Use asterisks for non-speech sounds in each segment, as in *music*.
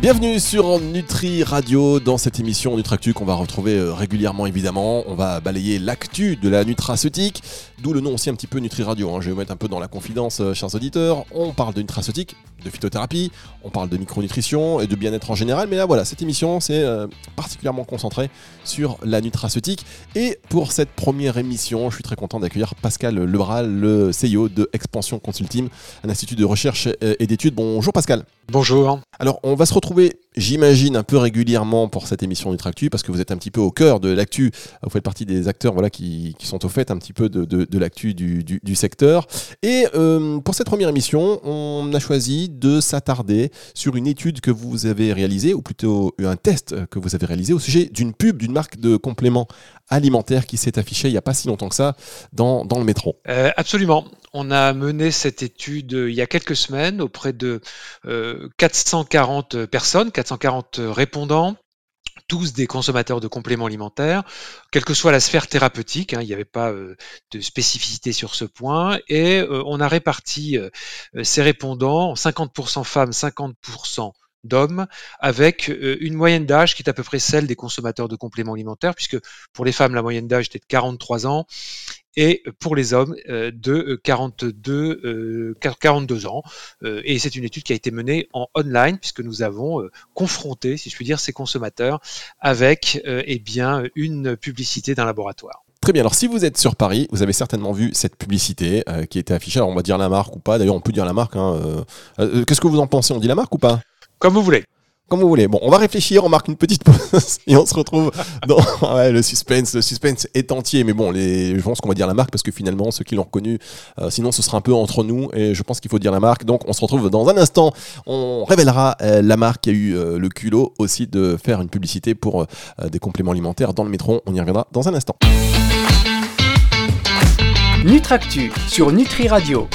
Bienvenue sur Nutri Radio dans cette émission Nutractu qu'on va retrouver euh, régulièrement évidemment. On va balayer l'actu de la nutraceutique, d'où le nom aussi un petit peu Nutri Radio. hein. Je vais vous mettre un peu dans la confidence, euh, chers auditeurs. On parle de nutraceutique, de phytothérapie, on parle de micronutrition et de bien-être en général. Mais là voilà, cette émission c'est euh, particulièrement concentré sur la nutraceutique. Et pour cette première émission, je suis très content d'accueillir Pascal Lebral, le CEO de Expansion Consulting, un institut de recherche et d'études. Bonjour Pascal. Bonjour. Alors, on va se retrouver, j'imagine, un peu régulièrement pour cette émission Nutractu, parce que vous êtes un petit peu au cœur de l'actu. Vous faites partie des acteurs voilà, qui, sont au fait un petit peu de, l'actu du, du, du secteur. Et euh, pour cette première émission, on a choisi de s'attarder sur une étude que vous avez réalisée, ou plutôt un test que vous avez réalisé au sujet d'une pub d'une marque de compléments alimentaires qui s'est affichée il n'y a pas si longtemps que ça dans, dans le métro. Euh, absolument. On a mené cette étude euh, il y a quelques semaines auprès de euh, 440 personnes, 440 répondants tous des consommateurs de compléments alimentaires, quelle que soit la sphère thérapeutique, hein, il n'y avait pas euh, de spécificité sur ce point, et euh, on a réparti euh, ces répondants, 50% femmes, 50% d'hommes, avec euh, une moyenne d'âge qui est à peu près celle des consommateurs de compléments alimentaires, puisque pour les femmes, la moyenne d'âge était de 43 ans, et pour les hommes euh, de 42, euh, 42 ans. Euh, et c'est une étude qui a été menée en online, puisque nous avons confronté, si je puis dire, ces consommateurs avec eh bien, une publicité d'un laboratoire. Très bien. Alors, si vous êtes sur Paris, vous avez certainement vu cette publicité qui était affichée. Alors, on va dire la marque ou pas. D'ailleurs, on peut dire la marque. hein, Qu'est-ce que vous en pensez? On dit la marque ou pas? Comme vous voulez. Comme vous voulez. Bon, on va réfléchir, on marque une petite pause *laughs* et on se retrouve dans *laughs* ouais, le suspense. Le suspense est entier, mais bon, les, je pense qu'on va dire la marque parce que finalement, ceux qui l'ont reconnu, euh, sinon ce sera un peu entre nous et je pense qu'il faut dire la marque. Donc, on se retrouve dans un instant. On révélera euh, la marque qui a eu euh, le culot aussi de faire une publicité pour euh, des compléments alimentaires dans le métro. On y reviendra dans un instant. Nutractu sur Nutri Radio.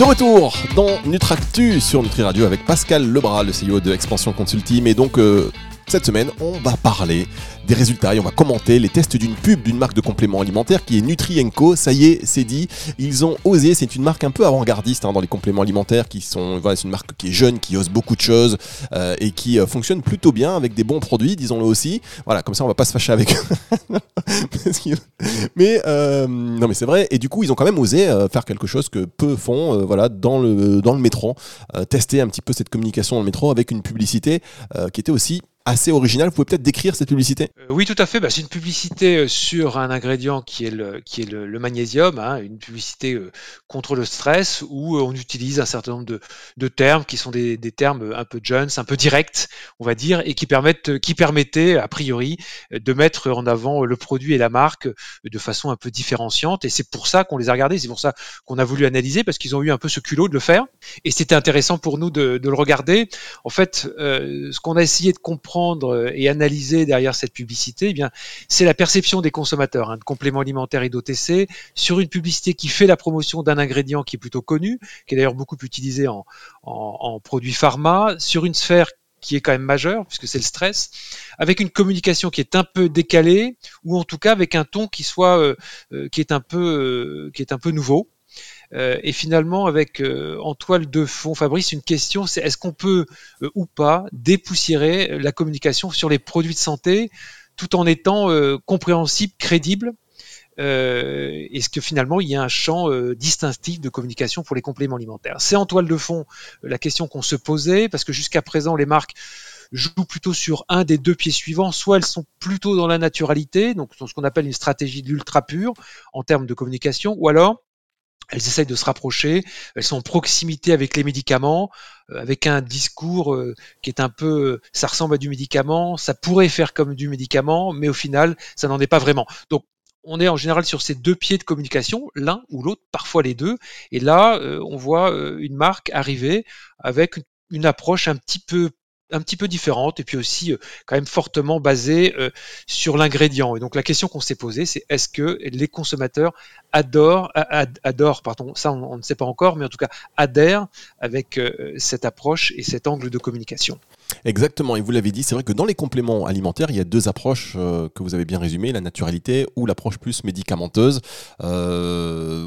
De retour dans Nutractu sur Nutri Radio avec Pascal Lebras, le CEO de Expansion Consulting. Et donc, euh, cette semaine, on va parler des résultats et on va commenter les tests d'une pub d'une marque de compléments alimentaires qui est Nutrienco. Ça y est, c'est dit. Ils ont osé. C'est une marque un peu avant-gardiste hein, dans les compléments alimentaires qui sont. Voilà, c'est une marque qui est jeune, qui ose beaucoup de choses euh, et qui euh, fonctionne plutôt bien avec des bons produits, disons-le aussi. Voilà, comme ça, on va pas se fâcher avec. eux. *laughs* Mais euh, non, mais c'est vrai. Et du coup, ils ont quand même osé faire quelque chose que peu font. voilà, dans le dans le métro, tester un petit peu cette communication dans le métro avec une publicité qui était aussi assez originale. Vous pouvez peut-être décrire cette publicité? Euh, Oui, tout à fait. Bah, c'est une publicité euh, sur un ingrédient qui est le, qui est le, magnésium, hein, une publicité euh, contre le stress où on utilise un certain nombre de, de termes qui sont des, des termes un peu jeunes, un peu directs, on va dire, et qui permettent, qui permettaient a priori de mettre en avant le produit et la marque de façon un peu différenciante. Et c'est pour ça qu'on les a regardés, c'est pour ça qu'on a voulu analyser parce qu'ils ont eu un peu ce culot de le faire. Et c'était intéressant pour nous de, de le regarder. En fait, ce qu'on a essayé de comprendre euh, et analyser derrière cette publicité, eh bien, c'est la perception des consommateurs hein, de compléments alimentaires et d'OTC sur une publicité qui fait la promotion d'un ingrédient qui est plutôt connu, qui est d'ailleurs beaucoup utilisé en, produits pharma, sur une sphère qui est quand même majeure, puisque c'est le stress, avec une communication qui est un peu décalée, ou en tout cas avec un ton qui soit euh, euh, qui est un peu qui est un peu nouveau. Euh, et finalement, avec euh, en toile de fond, Fabrice, une question, c'est est-ce qu'on peut euh, ou pas dépoussiérer la communication sur les produits de santé tout en étant compréhensible, crédible euh, Est-ce que finalement il y a un champ distinctif de communication pour les compléments alimentaires? C'est en toile de fond la question qu'on se posait, parce que jusqu'à présent, les marques jouent plutôt sur un des deux pieds suivants. Soit elles sont plutôt dans la naturalité, donc dans ce qu'on appelle une stratégie de l'ultra pur en termes de communication, ou alors elles essayent de se rapprocher, elles sont en proximité avec les médicaments, euh, avec un discours euh, qui est un peu, euh, ça ressemble à du médicament, ça pourrait faire comme du médicament, mais au final, ça n'en est pas vraiment. Donc, on est en général sur ces deux pieds de communication, l'un ou l'autre, parfois les deux. Et là, on voit une marque arriver avec une approche un petit peu un petit peu différente et puis aussi euh, quand même fortement basée euh, sur l'ingrédient. Et donc la question qu'on s'est posée, c'est est-ce que les consommateurs adorent, adorent, pardon, ça on, on ne sait pas encore, mais en tout cas adhèrent avec euh, cette approche et cet angle de communication? Exactement, et vous l'avez dit, c'est vrai que dans les compléments alimentaires, il y a deux approches euh, que vous avez bien résumées, la naturalité ou l'approche plus médicamenteuse. Euh,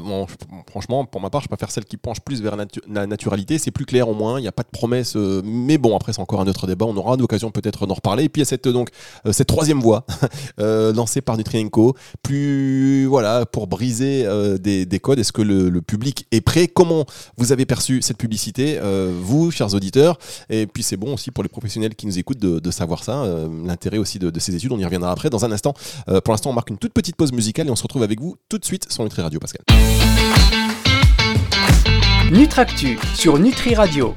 franchement, pour ma part, je préfère celle qui penche plus vers la naturalité, c'est plus clair au moins, il n'y a pas de promesse, euh, mais bon, après c'est encore un autre débat, on aura l'occasion peut-être d'en reparler. Et puis il y a cette, donc, cette troisième voie *laughs* lancée par Nutrienco, plus voilà, pour briser des, des, codes, est-ce que le, le, public est prêt? Comment vous avez perçu cette publicité, vous, chers auditeurs? Et puis c'est bon aussi pour les professionnels qui nous écoutent de, savoir ça, euh, l'intérêt aussi de, ces études. On y reviendra après dans un instant. Euh, pour l'instant, on marque une toute petite pause musicale et on se retrouve avec vous tout de suite sur Nutri Radio, Pascal. Nutractu sur Nutri Radio.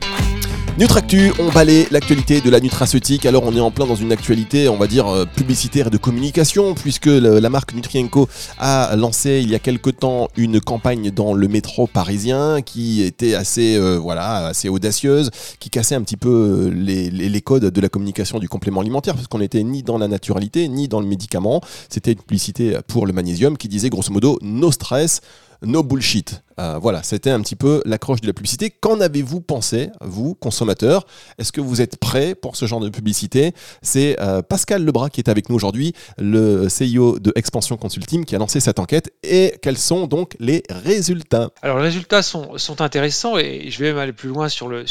Nutractu, on balaye l'actualité de la nutraceutique. Alors on est en plein dans une actualité, on va dire, euh, publicitaire et de communication, puisque la marque Nutrienco a lancé il y a quelque temps une campagne dans le métro parisien qui était assez, euh, voilà, assez audacieuse, qui cassait un petit peu euh, les, les, codes de la communication du complément alimentaire, parce qu'on n'était ni dans la naturalité, ni dans le médicament. C'était une publicité pour le magnésium qui disait grosso modo, no stress, no bullshit. Euh, voilà, c'était un petit peu l'accroche de la publicité. Qu'en avez-vous pensé, vous, consommateurs Est-ce que vous êtes prêts pour ce genre de publicité C'est euh, Pascal Lebras qui est avec nous aujourd'hui, le CEO de Expansion Consulting, qui a lancé cette enquête. Et quels sont donc les résultats Alors, les résultats sont, intéressants et je vais même aller plus loin sur le,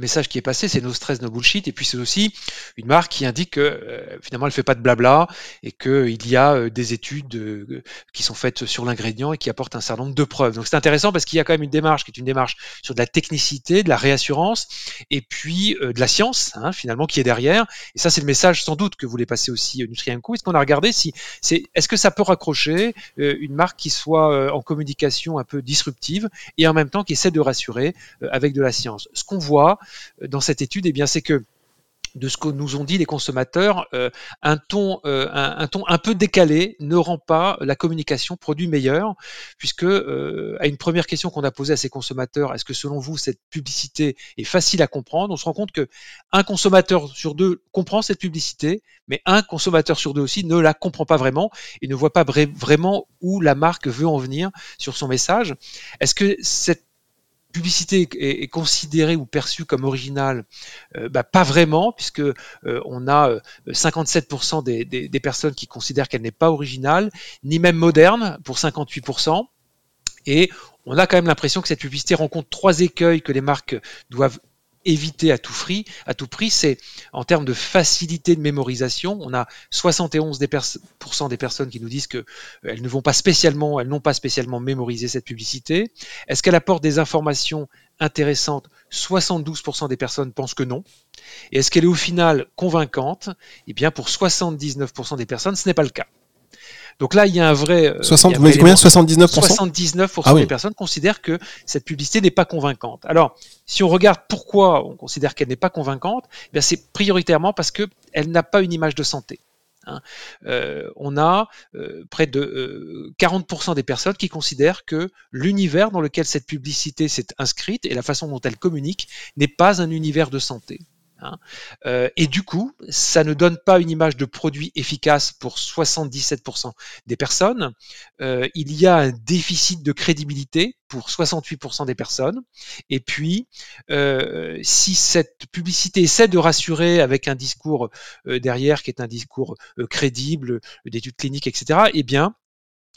message qui est passé c'est no stress, no bullshit. Et puis, c'est aussi une marque qui indique que euh, finalement, elle ne fait pas de blabla et qu'il y a des études qui sont faites sur l'ingrédient et qui apportent un certain nombre de preuves. Donc, intéressant parce qu'il y a quand même une démarche qui est une démarche sur de la technicité, de la réassurance et puis euh, de la science hein, finalement qui est derrière. Et ça, c'est le message sans doute que voulait passer aussi euh, Nutrienco. Est-ce qu'on a regardé si c'est est-ce que ça peut raccrocher euh, une marque qui soit en communication un peu disruptive et en même temps qui essaie de rassurer avec de la science? Ce qu'on voit dans cette étude, eh bien, c'est que de ce que nous ont dit les consommateurs, euh, un, ton, euh, un, ton un peu décalé ne rend pas la communication produit meilleur, puisque euh, à une première question qu'on a posée à ces consommateurs, est-ce que selon vous cette publicité est facile à comprendre? On se rend compte que un consommateur sur deux comprend cette publicité, mais un consommateur sur deux aussi ne la comprend pas vraiment et ne voit pas vraiment où la marque veut en venir sur son message. Est-ce que cette publicité est, considérée ou perçue comme originale euh, bah, Pas vraiment, puisque euh, on a 57% euh, des, des, personnes qui considèrent qu'elle n'est pas originale, ni même moderne pour 58%. Et on a quand même l'impression que cette publicité rencontre trois écueils que les marques doivent éviter à tout prix, c'est en termes de facilité de mémorisation. On a 71% des, des personnes qui nous disent qu'elles euh, ne vont pas spécialement, elles n'ont pas spécialement mémorisé cette publicité. Est-ce qu'elle apporte des informations intéressantes? 72% des personnes pensent que non. Et est-ce qu'elle est au final convaincante? Eh bien, pour 79% des personnes, ce n'est pas le cas. Donc là, il y a un vrai. 60, euh, vous combien 79% 79% ah des personnes considèrent que cette publicité n'est pas convaincante. Alors, si on regarde pourquoi on considère qu'elle n'est pas convaincante, eh c'est prioritairement parce qu'elle n'a pas une image de santé. Hein. Euh, on a euh, près de 40% des personnes qui considèrent que l'univers dans lequel cette publicité s'est inscrite et la façon dont elle communique n'est pas un univers de santé. Hein. Euh, et du coup, ça ne donne pas une image de produit efficace pour 77% des personnes. Euh, il y a un déficit de crédibilité pour 68% des personnes. Et puis, euh, si cette publicité essaie de rassurer avec un discours derrière qui est un discours crédible, d'études cliniques, etc., eh bien,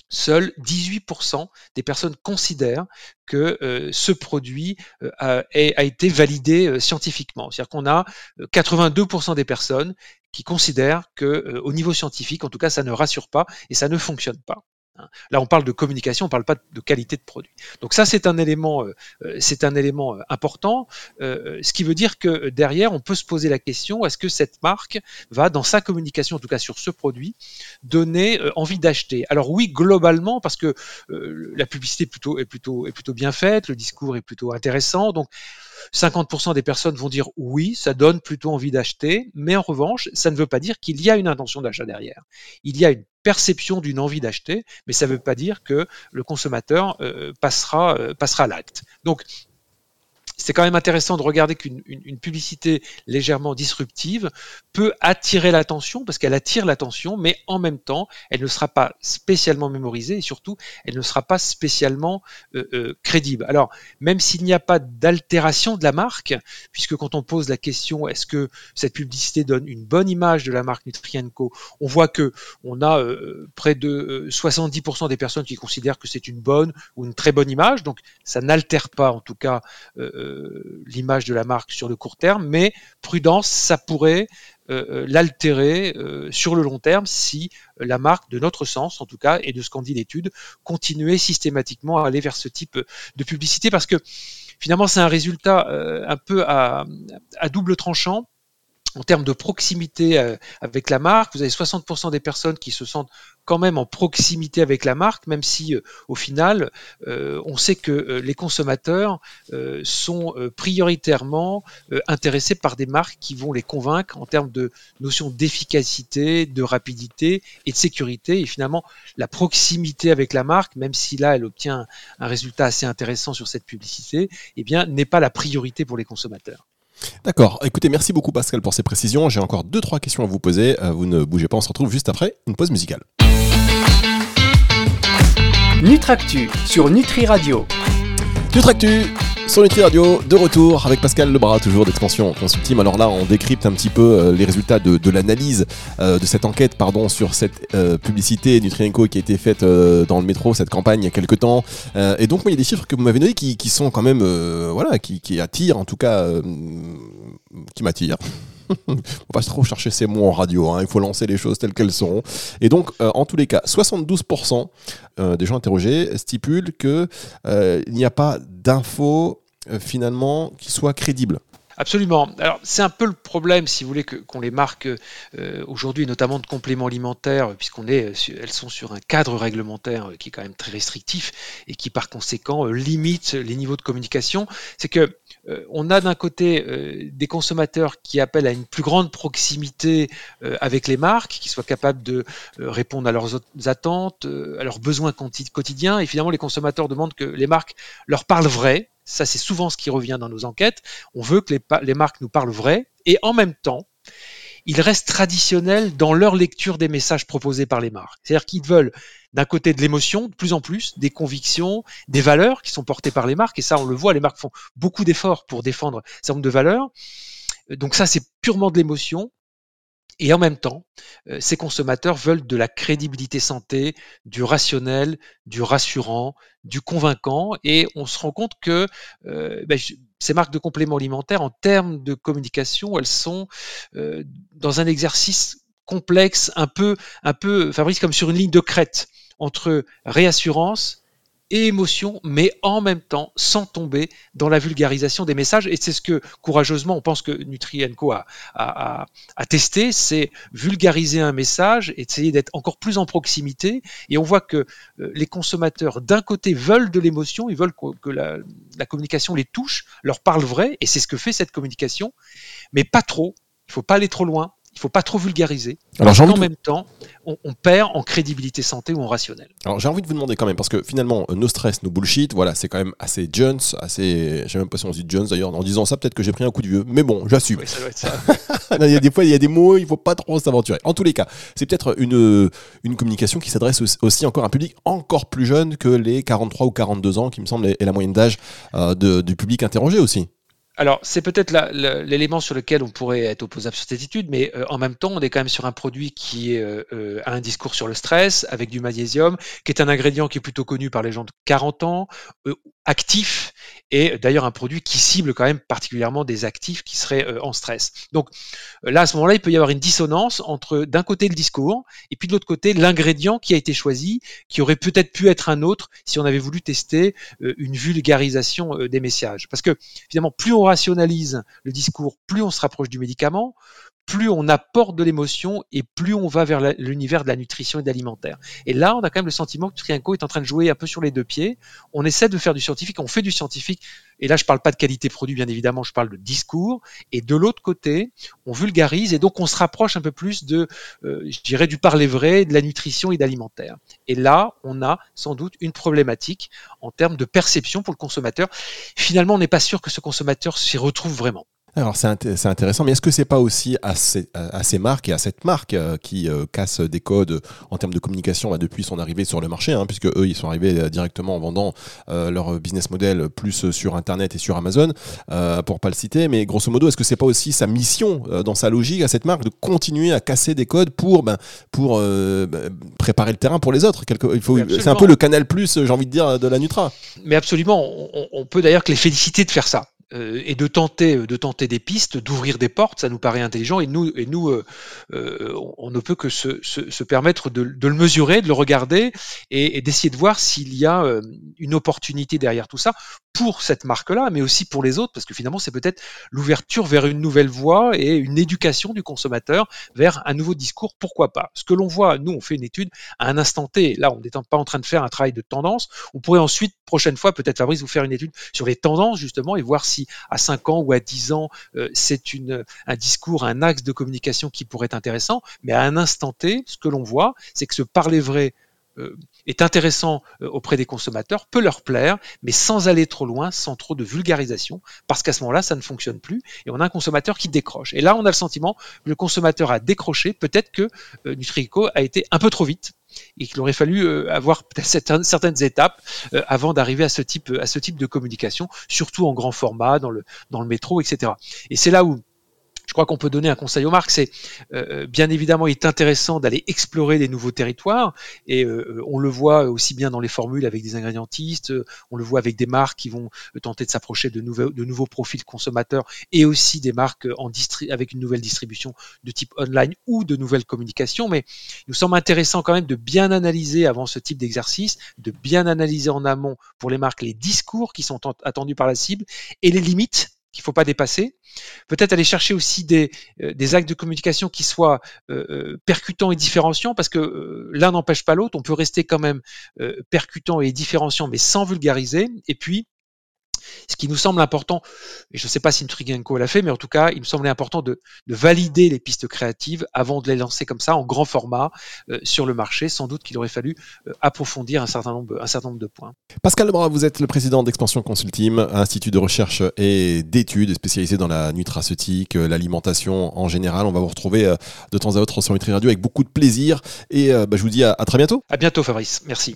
Seuls 18% des personnes considèrent que euh, ce produit euh, a, été validé euh, scientifiquement. C'est-à-dire qu'on a 82% des personnes qui considèrent que, au niveau scientifique, en tout cas, ça ne rassure pas et ça ne fonctionne pas. Hein. Là, on parle de communication, on ne parle pas de qualité de produit. Donc ça, c'est un élément, euh, euh, c'est un élément euh, important. ce qui veut dire que derrière, on peut se poser la question est-ce que cette marque va, dans sa communication, en tout cas sur ce produit, donner envie d'acheter? Alors oui, globalement, parce que la publicité est plutôt, plutôt, est plutôt bien faite, le discours est plutôt intéressant. Donc 50% des personnes vont dire oui, ça donne plutôt envie d'acheter, mais en revanche, ça ne veut pas dire qu'il y a une intention d'achat derrière. Il y a une perception d'une envie d'acheter, mais ça ne veut pas dire que le consommateur euh, passera, euh, l'acte. C'est quand même intéressant de regarder qu'une publicité légèrement disruptive peut attirer l'attention parce qu'elle attire l'attention, mais en même temps, elle ne sera pas spécialement mémorisée et surtout, elle ne sera pas spécialement euh, euh, crédible. Alors, même s'il n'y a pas d'altération de la marque, puisque quand on pose la question est-ce que cette publicité donne une bonne image de la marque Nutrienco, on voit que on a euh, près de 70% des personnes qui considèrent que c'est une bonne ou une très bonne image, donc ça n'altère pas en tout cas l'image de la marque sur le court terme, mais prudence, ça pourrait euh, euh, l'altérer euh, sur le long terme si la marque, de notre sens en tout cas, et de ce qu'en dit l'étude, continuait systématiquement à aller vers ce type de publicité. Parce que finalement c'est un résultat un peu à double tranchant en termes de proximité euh, avec la marque, vous avez 60% des personnes qui se sentent quand même en proximité avec la marque, même si euh, au final, euh, on sait que les consommateurs sont prioritairement intéressés par des marques qui vont les convaincre en termes de notions d'efficacité, de rapidité et de sécurité. Et finalement, la proximité avec la marque, même si là, elle obtient un résultat assez intéressant sur cette publicité, eh bien, n'est pas la priorité pour les consommateurs. D'accord. Écoutez, merci beaucoup Pascal pour ces précisions. J'ai encore deux trois questions à vous poser. Euh, vous ne bougez pas, on se retrouve juste après une pause musicale. Nutractu sur Nutri Radio. Nutractu sur Nutri Radio, de retour avec Pascal Lebras, toujours d'Expansion Consulting. Alors là, on décrypte un petit peu euh, les résultats de, l'analyse euh, de cette enquête pardon, sur cette euh, publicité Nutrienco qui a été faite dans le métro, cette campagne il y a quelques temps. et donc, moi, il y a des chiffres que vous m'avez donnés qui, sont quand même, voilà, qui, attirent, en tout cas, qui m'attirent. On va trop chercher ces mots en radio, hein. il faut lancer les choses telles qu'elles sont. Et donc, en tous les cas, 72% des gens interrogés stipulent qu'il n'y a pas d'infos euh, finalement qui soient crédibles. Absolument. Alors c'est un peu le problème, si vous voulez, qu'on les marque euh, aujourd'hui, notamment de compléments alimentaires, puisqu'on est, elles sont sur un cadre réglementaire qui est quand même très restrictif et qui par conséquent euh, limite les niveaux de communication. C'est que on a d'un côté des consommateurs qui appellent à une plus grande proximité avec les marques, qui soient capables de répondre à leurs attentes, à leurs besoins quotidiens. Et finalement, les consommateurs demandent que les marques leur parlent vrai, ça, c'est souvent ce qui revient dans nos enquêtes. On veut que les, marques nous parlent vrai et en même temps, ils restent traditionnels dans leur lecture des messages proposés par les marques. C'est-à-dire qu'ils veulent d'un côté de l'émotion, de plus en plus, des convictions, des valeurs qui sont portées par les marques. Et ça, on le voit, les marques font beaucoup d'efforts pour défendre un certain de valeurs. Donc ça, c'est purement de l'émotion. Et en même temps, euh, ces consommateurs veulent de la crédibilité santé, du rationnel, du rassurant, du convaincant. Et on se rend compte que euh, ben, ces marques de compléments alimentaires, en termes de communication, elles sont euh, dans un exercice complexe, un peu, un peu, Fabrice, comme sur une ligne de crête entre réassurance, et émotion, mais en même temps sans tomber dans la vulgarisation des messages. Et c'est ce que courageusement on pense que Nutrienco a, a, a, testé, c'est vulgariser un message, essayer d'être encore plus en proximité. Et on voit que euh, les consommateurs d'un côté veulent de l'émotion, ils veulent que, la, la communication les touche, leur parle vrai, et c'est ce que fait cette communication, mais pas trop. Il faut pas aller trop loin il faut pas trop vulgariser. Alors, en même temps, on, perd en crédibilité santé ou en rationnel. Alors j'ai envie de vous demander quand même, parce que finalement, nos stress, nos bullshit, voilà, c'est quand même assez Jones, assez. Je sais même pas si on dit Jones d'ailleurs. En disant ça, peut-être que j'ai pris un coup de vieux, mais bon, j'assume. ça doit être ça. *laughs* il y a des fois, il y a des mots, il faut pas trop s'aventurer. En tous les cas, c'est peut-être une, une communication qui s'adresse aussi encore à un public encore plus jeune que les 43 ou 42 ans, qui me semble est la moyenne d'âge euh, du public interrogé aussi. Alors, c'est peut-être l'élément sur lequel on pourrait être opposable sur cette étude, mais euh, en même temps, on est quand même sur un produit qui euh, euh, a un discours sur le stress, avec du magnésium, qui est un ingrédient qui est plutôt connu par les gens de 40 ans, actif, et d'ailleurs un produit qui cible quand même particulièrement des actifs qui seraient en stress. Donc là, à ce moment-là, il peut y avoir une dissonance entre d'un côté le discours, et puis de l'autre côté l'ingrédient qui a été choisi, qui aurait peut-être pu être un autre si on avait voulu tester une vulgarisation des messages. Parce que finalement, plus on rationalise le discours, plus on se rapproche du médicament, plus on apporte de l'émotion et plus on va vers l'univers de la nutrition et de l'alimentaire. Et là, on a quand même le sentiment que Trianco est en train de jouer un peu sur les deux pieds. On essaie de faire du scientifique, on fait du scientifique. Et là, je parle pas de qualité produit, bien évidemment, je parle de discours. Et de l'autre côté, on vulgarise et donc on se rapproche un peu plus de, euh, je dirais, du parler vrai, de la nutrition et d'alimentaire. Et là, on a sans doute une problématique en termes de perception pour le consommateur. Finalement, on n'est pas sûr que ce consommateur s'y retrouve vraiment. Alors c'est intéressant, mais est-ce que c'est pas aussi à ces, marques et à cette marque euh, qui euh, casse des codes en termes de communication bah, depuis son arrivée sur le marché, hein, puisque eux ils sont arrivés euh, directement en vendant leur business model plus sur Internet et sur Amazon, pour pas le citer, mais grosso modo est-ce que c'est pas aussi sa mission dans sa logique à cette marque de continuer à casser des codes pour ben, pour ben, préparer le terrain pour les autres? C'est un peu le canal plus, j'ai envie de dire, de la Nutra. Mais absolument, on, on peut d'ailleurs que les féliciter de faire ça. Euh, et de tenter, de tenter des pistes, d'ouvrir des portes, ça nous paraît intelligent. Et nous, euh, euh, on ne peut que se, permettre de, de, le mesurer, de le regarder et, et d'essayer de voir s'il y a une opportunité derrière tout ça pour cette marque-là, mais aussi pour les autres, parce que finalement, c'est peut-être l'ouverture vers une nouvelle voie et une éducation du consommateur vers un nouveau discours. Pourquoi pas Ce que l'on voit, nous, on fait une étude à un instant T. Là, on n'est pas en train de faire un travail de tendance. On pourrait ensuite, prochaine fois, peut-être Fabrice, vous faire une étude sur les tendances justement et voir si à 5 ans ou à 10 ans, euh, c'est un discours, un axe de communication qui pourrait être intéressant, mais à un instant T, ce que l'on voit, c'est que ce parler vrai est intéressant euh, auprès des consommateurs, peut leur plaire, mais sans aller trop loin, sans trop de vulgarisation, parce qu'à ce moment-là, ça ne fonctionne plus, et on a un consommateur qui décroche. Et là, on a le sentiment que le consommateur a décroché, peut-être que Nutrico a été un peu trop vite, et qu'il aurait fallu euh, avoir certaines étapes euh, avant d'arriver à ce type à ce type de communication, surtout en grand format dans le dans le métro, etc. Et c'est là où je crois qu'on peut donner un conseil aux marques, c'est euh, bien évidemment, il est intéressant d'aller explorer des nouveaux territoires, et euh, on le voit aussi bien dans les formules avec des ingrédientistes, on le voit avec des marques qui vont tenter de s'approcher de, nouveaux, de profils consommateurs, et aussi des marques en avec une nouvelle distribution de type online ou de nouvelles communications. Mais il nous semble intéressant quand même de bien analyser avant ce type d'exercice, de bien analyser en amont pour les marques les discours qui sont attendus par la cible et les limites qu'il faut pas dépasser. Peut-être aller chercher aussi des, euh, des actes de communication qui soient euh, euh, percutants et différenciants, parce que l'un n'empêche pas l'autre. On peut rester quand même percutant et différenciant, mais sans vulgariser. Et puis, ce qui nous semble important, et je ne sais pas si Nutrigenco l'a fait, mais en tout cas, il me semblait important de, valider les pistes créatives avant de les lancer comme ça en grand format euh, sur le marché. Sans doute qu'il aurait fallu euh, approfondir un certain, nombre, un certain nombre de points. Pascal Lebras, vous êtes le président d'Expansion Consulting, institut de recherche et d'études spécialisé dans la nutraceutique, euh, l'alimentation en général. On va vous retrouver de temps à autre sur Nutri Radio avec beaucoup de plaisir. Et bah, je vous dis à, à très bientôt. À bientôt, Fabrice. Merci.